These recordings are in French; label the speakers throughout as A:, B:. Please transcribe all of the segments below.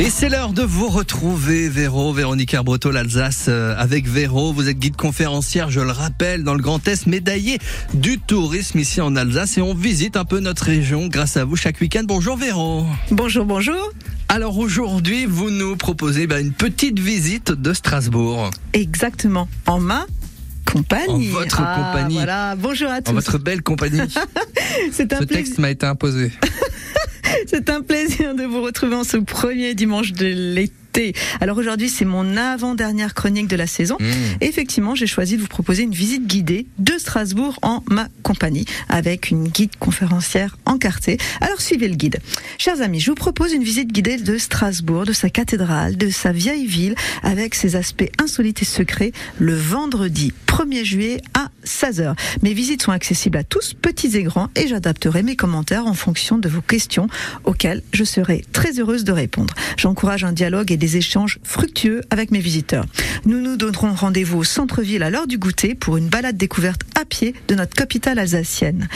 A: Et c'est l'heure de vous retrouver, Véro, Véronique Arbreto, l'Alsace euh, avec Véro. Vous êtes guide conférencière, je le rappelle, dans le Grand Est, médaillé du tourisme ici en Alsace. Et on visite un peu notre région grâce à vous chaque week-end. Bonjour Véro.
B: Bonjour, bonjour.
A: Alors aujourd'hui, vous nous proposez bah, une petite visite de Strasbourg.
B: Exactement. En ma compagnie.
A: En votre
B: Ah,
A: compagnie.
B: Voilà. Bonjour à tous.
A: En votre belle compagnie.
B: C'est un,
C: Ce texte m'a été imposé.
B: c'est un plaisir de vous retrouver en ce premier dimanche de l'été. Alors aujourd'hui, c'est mon avant-dernière chronique de la saison.
A: Mmh.
B: Et Effectivement, j'ai choisi de vous proposer une visite guidée de Strasbourg en ma compagnie, avec une guide conférencière encartée. Alors suivez le guide. Chers amis, je vous propose une visite guidée de Strasbourg, de sa cathédrale, de sa vieille ville, avec ses aspects insolites et secrets, le vendredi 1er juillet à 16h. Mes visites sont accessibles à tous, petits et grands, et j'adapterai mes commentaires en fonction de vos questions auxquelles je serai très heureuse de répondre. J'encourage un dialogue et des échanges fructueux avec mes visiteurs. Nous nous donnerons rendez-vous au centre-ville à l'heure du goûter pour une balade découverte à pied de notre capitale alsacienne.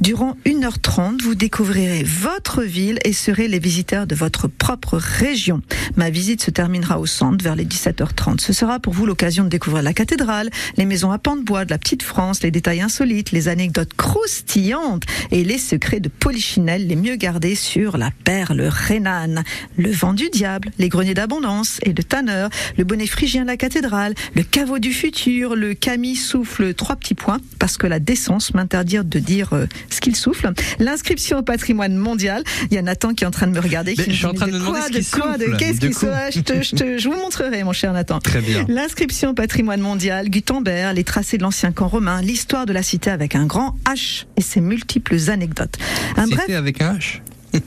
B: Durant 1h30, vous découvrirez votre ville et serez les visiteurs de votre propre région. Ma visite se terminera au centre vers les 17h30. Ce sera pour vous l'occasion de découvrir la cathédrale, les maisons à pans de bois de la petite France, les détails insolites, les anecdotes croustillantes et les secrets de Polichinelle les mieux gardés sur la perle rhénane, le vent du diable, les greniers d'abondance et de Tanner, le bonnet phrygien de la cathédrale, le caveau du futur, le Camille souffle trois petits points parce que la décence m'interdit de dire euh, ce qu'il souffle, l'inscription au patrimoine mondial. Il y a Nathan qui est en train de me regarder. Qui
A: je suis en train de
B: de
A: me demander
B: de
A: qu'il
B: quoi, de
A: souffle.
B: qu'est-ce qui te- je vous montrerai, mon cher Nathan.
A: Très bien.
B: L'inscription au patrimoine mondial, Gutenberg, les tracés de l'ancien camp romain, l'histoire de la cité avec un grand H et ses multiples anecdotes. Un bref,
C: Cité avec un H.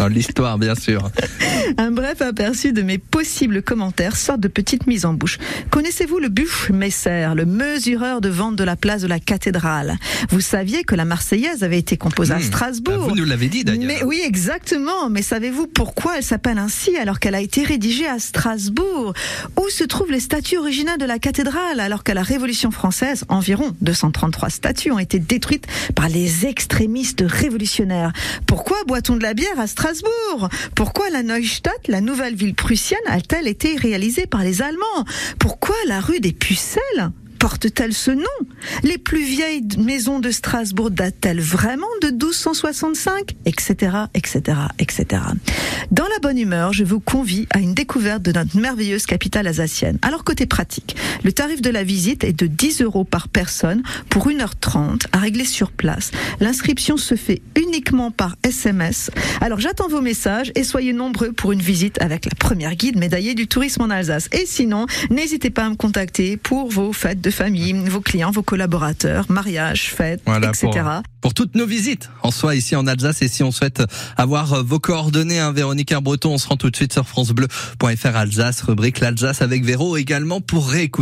A: Dans l'histoire, bien sûr.
B: un bref aperçu de mes possibles commentaires, sorte de petite mise en bouche. Connaissez-vous le Buchmesser, le mesureur de vente de la place de la cathédrale? Vous saviez que la Marseillaise avait été composée à.
A: Bah,
B: Strasbourg
A: vous nous l'avez dit d'ailleurs.
B: Mais oui, exactement. Mais savez-vous pourquoi elle s'appelle ainsi alors qu'elle a été rédigée à Strasbourg? Où se trouvent les statues originales de la cathédrale alors qu'à la Révolution française, environ 233 statues ont été détruites par les extrémistes révolutionnaires? Pourquoi boit-on de la bière à Strasbourg? Pourquoi la Neustadt, la nouvelle ville prussienne, a-t-elle été réalisée par les Allemands? Pourquoi la rue des Pucelles porte-t-elle ce nom? Les plus vieilles maisons de Strasbourg datent-elles vraiment de 1265 Etc., etc., etc. Dans la bonne humeur, je vous convie à une découverte de notre merveilleuse capitale alsacienne. Alors côté pratique, le tarif de la visite est de 10 euros par personne pour 1h30 à régler sur place. L'inscription se fait uniquement par SMS. Alors j'attends vos messages et soyez nombreux pour une visite avec la première guide médaillée du tourisme en Alsace. Et sinon, n'hésitez pas à me contacter pour vos fêtes de famille, vos clients, vos collaborateurs, mariages, fêtes,
A: Voilà,
B: etc.
A: pour- pour toutes nos visites en soi ici en Alsace et si on souhaite avoir euh, vos coordonnées hein, Véronique Arbreton on se rend tout de suite sur francebleu.fr Alsace rubrique l'Alsace avec Véro également pour réécouter